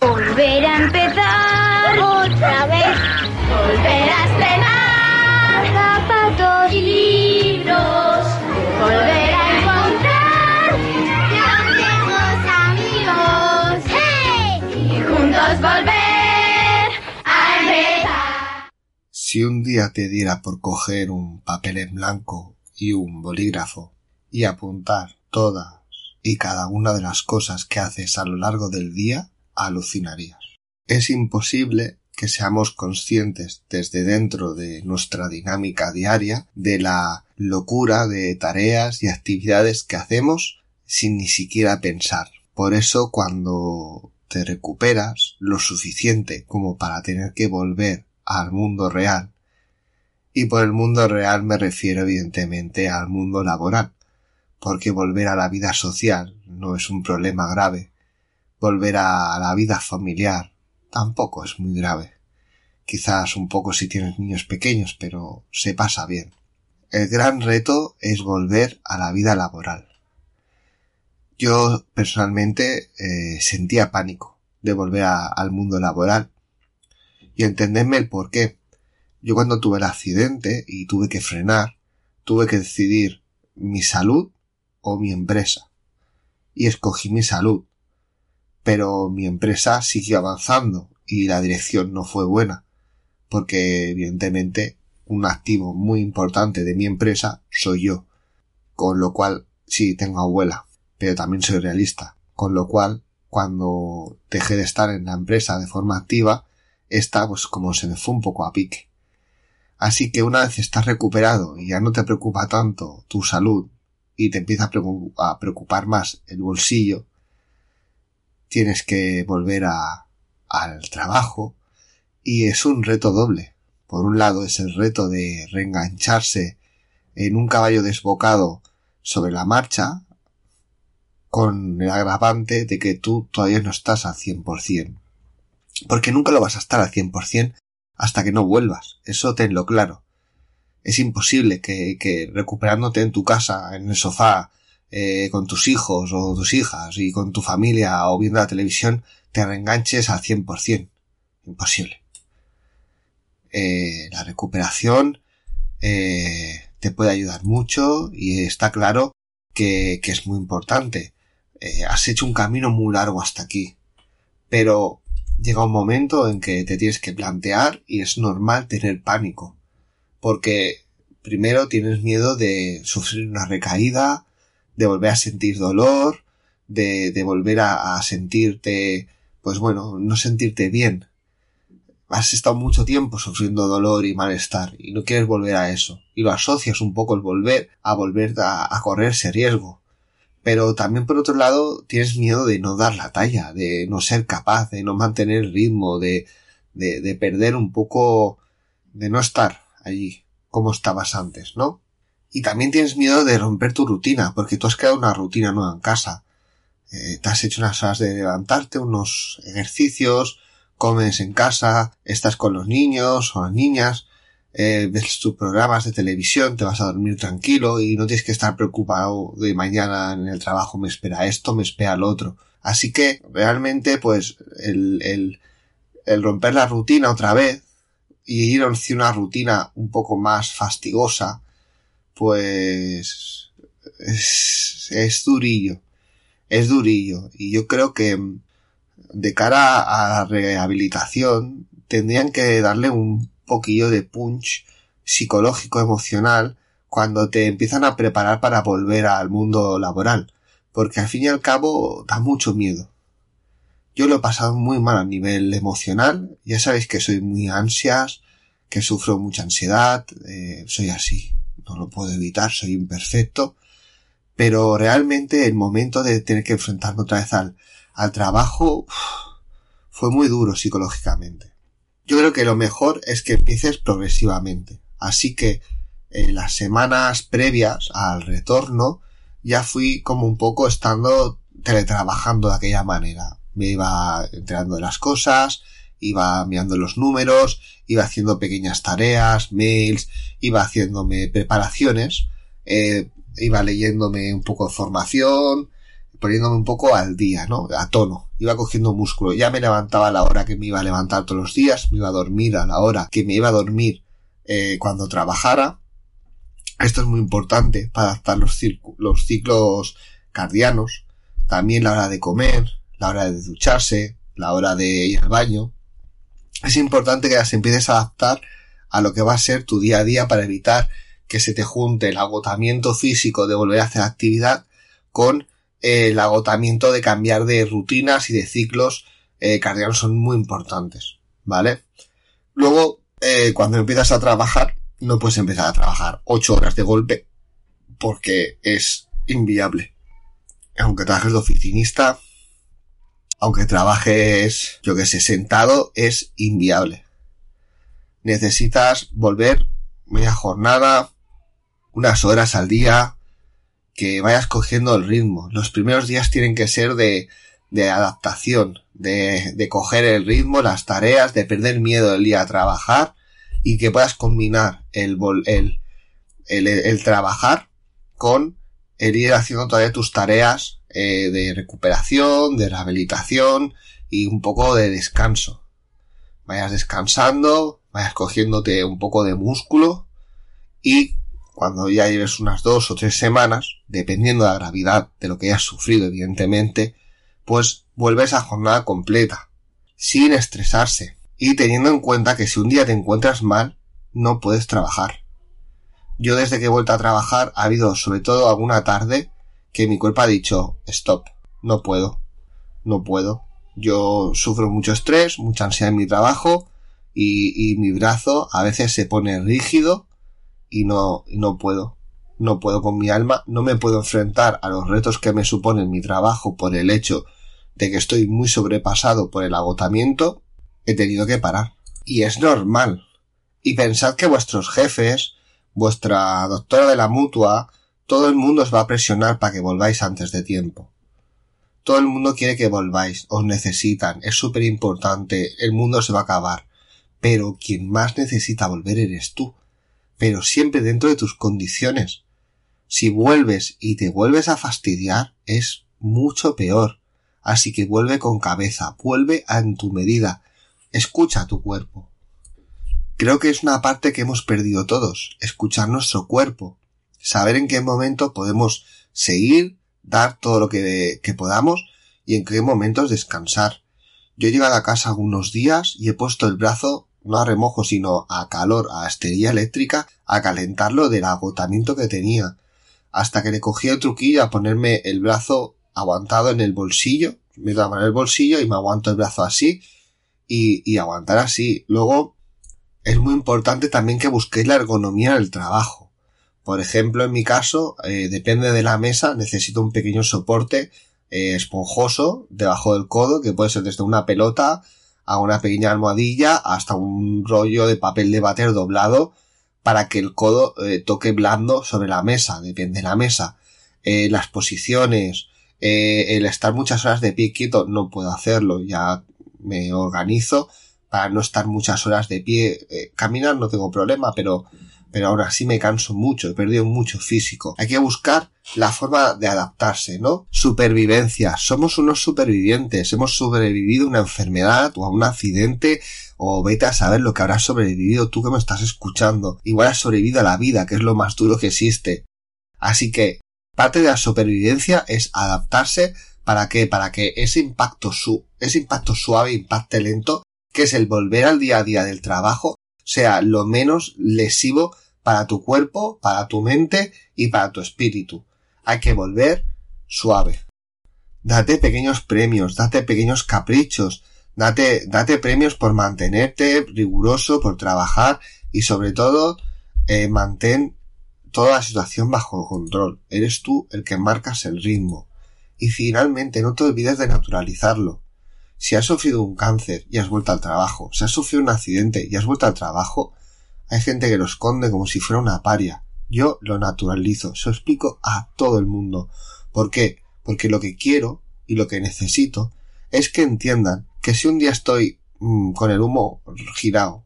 Volver a empezar otra vez, volver a estrenar zapatos y libros, volver a encontrar viejos amigos, ¡hey! Y juntos volver a empezar. Si un día te diera por coger un papel en blanco y un bolígrafo y apuntar todas y cada una de las cosas que haces a lo largo del día, alucinarías. Es imposible que seamos conscientes desde dentro de nuestra dinámica diaria de la locura de tareas y actividades que hacemos sin ni siquiera pensar. Por eso cuando te recuperas lo suficiente como para tener que volver al mundo real, y por el mundo real me refiero evidentemente al mundo laboral, porque volver a la vida social no es un problema grave, volver a la vida familiar tampoco es muy grave. Quizás un poco si tienes niños pequeños, pero se pasa bien. El gran reto es volver a la vida laboral. Yo personalmente eh, sentía pánico de volver al mundo laboral. Y entendedme el por qué. Yo cuando tuve el accidente y tuve que frenar, tuve que decidir mi salud o mi empresa. Y escogí mi salud pero mi empresa siguió avanzando y la dirección no fue buena, porque evidentemente un activo muy importante de mi empresa soy yo, con lo cual sí tengo abuela, pero también soy realista, con lo cual cuando dejé de estar en la empresa de forma activa, esta pues como se me fue un poco a pique. Así que una vez estás recuperado y ya no te preocupa tanto tu salud y te empieza a preocupar más el bolsillo, tienes que volver a, al trabajo y es un reto doble. Por un lado es el reto de reengancharse en un caballo desbocado sobre la marcha con el agravante de que tú todavía no estás al 100%. Porque nunca lo vas a estar al 100% hasta que no vuelvas. Eso tenlo claro. Es imposible que, que recuperándote en tu casa, en el sofá, eh, con tus hijos o tus hijas y con tu familia o viendo la televisión te reenganches al 100%. Imposible. Eh, la recuperación eh, te puede ayudar mucho y está claro que, que es muy importante. Eh, has hecho un camino muy largo hasta aquí. Pero llega un momento en que te tienes que plantear y es normal tener pánico. Porque primero tienes miedo de sufrir una recaída, de volver a sentir dolor, de, de volver a, a, sentirte, pues bueno, no sentirte bien. Has estado mucho tiempo sufriendo dolor y malestar y no quieres volver a eso. Y lo asocias un poco el volver a volver a, a correr ese riesgo. Pero también por otro lado tienes miedo de no dar la talla, de no ser capaz, de no mantener el ritmo, de, de, de perder un poco, de no estar allí como estabas antes, ¿no? Y también tienes miedo de romper tu rutina, porque tú has creado una rutina nueva en casa. Eh, te has hecho unas horas de levantarte, unos ejercicios, comes en casa, estás con los niños o las niñas, eh, ves tus programas de televisión, te vas a dormir tranquilo y no tienes que estar preocupado de mañana en el trabajo me espera esto, me espera lo otro. Así que realmente pues el, el, el romper la rutina otra vez y ir hacia una rutina un poco más fastigosa, pues es, es durillo, es durillo. Y yo creo que de cara a la rehabilitación tendrían que darle un poquillo de punch psicológico, emocional, cuando te empiezan a preparar para volver al mundo laboral. Porque al fin y al cabo da mucho miedo. Yo lo he pasado muy mal a nivel emocional. Ya sabéis que soy muy ansias, que sufro mucha ansiedad, eh, soy así no lo puedo evitar, soy imperfecto, pero realmente el momento de tener que enfrentarme otra vez al, al trabajo, fue muy duro psicológicamente. Yo creo que lo mejor es que empieces progresivamente. Así que en las semanas previas al retorno ya fui como un poco estando teletrabajando de aquella manera. Me iba enterando de las cosas, iba mirando los números, iba haciendo pequeñas tareas, mails, iba haciéndome preparaciones, eh, iba leyéndome un poco de formación, poniéndome un poco al día, ¿no? A tono. Iba cogiendo músculo. Ya me levantaba a la hora que me iba a levantar todos los días, me iba a dormir a la hora que me iba a dormir eh, cuando trabajara. Esto es muy importante para adaptar los, los ciclos cardianos. También la hora de comer, la hora de ducharse, la hora de ir al baño. Es importante que las empieces a adaptar a lo que va a ser tu día a día para evitar que se te junte el agotamiento físico de volver a hacer actividad con el agotamiento de cambiar de rutinas y de ciclos eh, son muy importantes, ¿vale? Luego, eh, cuando empiezas a trabajar, no puedes empezar a trabajar ocho horas de golpe porque es inviable. Aunque trabajes de oficinista, aunque trabajes, yo que sé, sentado, es inviable. Necesitas volver media jornada, unas horas al día, que vayas cogiendo el ritmo. Los primeros días tienen que ser de, de adaptación, de, de coger el ritmo, las tareas, de perder miedo el día a trabajar y que puedas combinar el, el, el, el trabajar con el ir haciendo todavía tus tareas eh, de recuperación, de rehabilitación y un poco de descanso. Vayas descansando, vayas cogiéndote un poco de músculo y cuando ya lleves unas dos o tres semanas, dependiendo de la gravedad de lo que hayas sufrido, evidentemente, pues vuelves a jornada completa, sin estresarse, y teniendo en cuenta que si un día te encuentras mal, no puedes trabajar. Yo desde que he vuelto a trabajar ha habido sobre todo alguna tarde que mi cuerpo ha dicho stop, no puedo, no puedo. Yo sufro mucho estrés, mucha ansiedad en mi trabajo y, y mi brazo a veces se pone rígido y no, no puedo. No puedo con mi alma, no me puedo enfrentar a los retos que me supone mi trabajo por el hecho de que estoy muy sobrepasado por el agotamiento, he tenido que parar. Y es normal. Y pensad que vuestros jefes, vuestra doctora de la mutua, todo el mundo os va a presionar para que volváis antes de tiempo. Todo el mundo quiere que volváis, os necesitan, es súper importante, el mundo se va a acabar. Pero quien más necesita volver eres tú pero siempre dentro de tus condiciones. Si vuelves y te vuelves a fastidiar, es mucho peor. Así que vuelve con cabeza, vuelve a en tu medida, escucha a tu cuerpo. Creo que es una parte que hemos perdido todos, escuchar nuestro cuerpo, saber en qué momento podemos seguir, dar todo lo que, podamos y en qué momentos descansar. Yo he llegado a casa algunos días y he puesto el brazo no a remojo, sino a calor, a esterilla eléctrica, a calentarlo del agotamiento que tenía, hasta que le cogí el truquillo a ponerme el brazo aguantado en el bolsillo, me daba en el bolsillo y me aguanto el brazo así, y, y aguantar así. Luego, es muy importante también que busquéis la ergonomía del trabajo. Por ejemplo, en mi caso, eh, depende de la mesa, necesito un pequeño soporte eh, esponjoso debajo del codo, que puede ser desde una pelota a una pequeña almohadilla hasta un rollo de papel de bater doblado para que el codo eh, toque blando sobre la mesa, depende de la mesa. Eh, las posiciones, el estar muchas horas de pie quieto, no puedo hacerlo, ya me organizo para no estar muchas horas de pie. caminar no tengo problema, pero pero ahora sí me canso mucho, he perdido mucho físico. Hay que buscar la forma de adaptarse, ¿no? Supervivencia. Somos unos supervivientes. Hemos sobrevivido a una enfermedad o a un accidente o vete a saber lo que habrás sobrevivido tú que me estás escuchando. Igual has sobrevivido a la vida, que es lo más duro que existe. Así que parte de la supervivencia es adaptarse para que, para que ese impacto su, ese impacto suave, impacto lento, que es el volver al día a día del trabajo, sea lo menos lesivo para tu cuerpo, para tu mente y para tu espíritu. Hay que volver suave. Date pequeños premios, date pequeños caprichos, date, date premios por mantenerte riguroso, por trabajar y sobre todo eh, mantén toda la situación bajo control. Eres tú el que marcas el ritmo. Y finalmente no te olvides de naturalizarlo. Si has sufrido un cáncer y has vuelto al trabajo, si has sufrido un accidente y has vuelto al trabajo, hay gente que lo esconde como si fuera una paria. Yo lo naturalizo, se lo explico a todo el mundo. ¿Por qué? Porque lo que quiero y lo que necesito es que entiendan que si un día estoy mm, con el humo girado,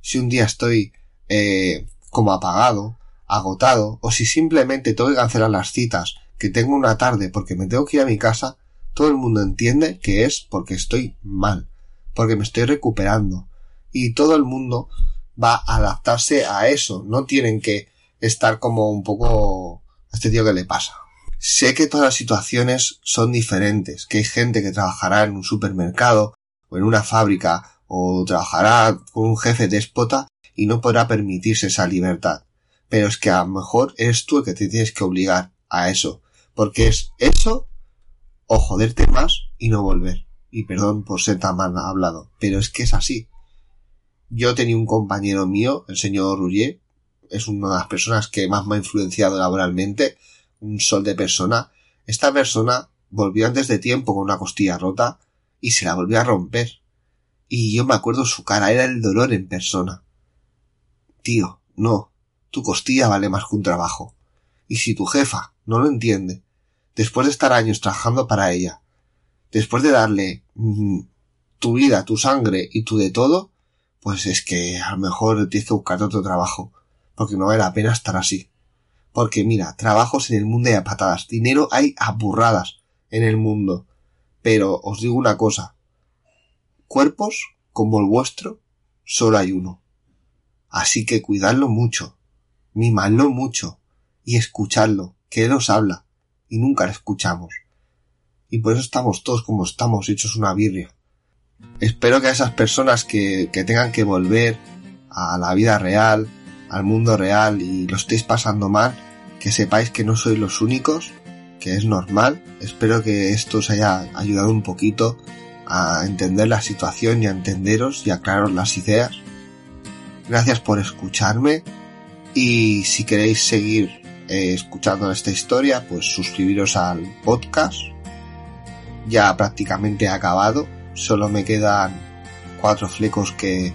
si un día estoy eh, como apagado, agotado, o si simplemente tengo que cancelar las citas, que tengo una tarde porque me tengo que ir a mi casa, todo el mundo entiende que es porque estoy mal, porque me estoy recuperando. Y todo el mundo va a adaptarse a eso. No tienen que estar como un poco a este tío que le pasa. Sé que todas las situaciones son diferentes, que hay gente que trabajará en un supermercado o en una fábrica o trabajará con un jefe déspota y no podrá permitirse esa libertad. Pero es que a lo mejor eres tú el que te tienes que obligar a eso, porque es eso o joderte más y no volver. Y perdón por ser tan mal hablado, pero es que es así. Yo tenía un compañero mío, el señor Roulier, es una de las personas que más me ha influenciado laboralmente, un sol de persona. Esta persona volvió antes de tiempo con una costilla rota y se la volvió a romper. Y yo me acuerdo su cara, era el dolor en persona. Tío, no, tu costilla vale más que un trabajo. Y si tu jefa no lo entiende, después de estar años trabajando para ella, después de darle mm, tu vida, tu sangre y tu de todo, pues es que a lo mejor tienes que buscarte otro trabajo, porque no vale la pena estar así. Porque mira, trabajos en el mundo hay a patadas, dinero hay a burradas en el mundo. Pero os digo una cosa, cuerpos como el vuestro solo hay uno. Así que cuidadlo mucho, mimadlo mucho y escuchadlo, que él os habla y nunca lo escuchamos. Y por eso estamos todos como estamos, hechos una birria. Espero que a esas personas que, que tengan que volver a la vida real, al mundo real y lo estéis pasando mal, que sepáis que no sois los únicos, que es normal. Espero que esto os haya ayudado un poquito a entender la situación y a entenderos y aclararos las ideas. Gracias por escucharme y si queréis seguir eh, escuchando esta historia, pues suscribiros al podcast. Ya prácticamente ha acabado, solo me quedan cuatro flecos que,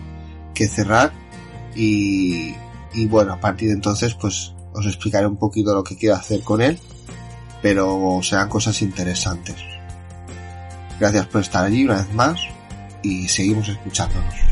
que cerrar y, y bueno, a partir de entonces pues os explicaré un poquito lo que quiero hacer con él, pero serán cosas interesantes. Gracias por estar allí una vez más y seguimos escuchándonos.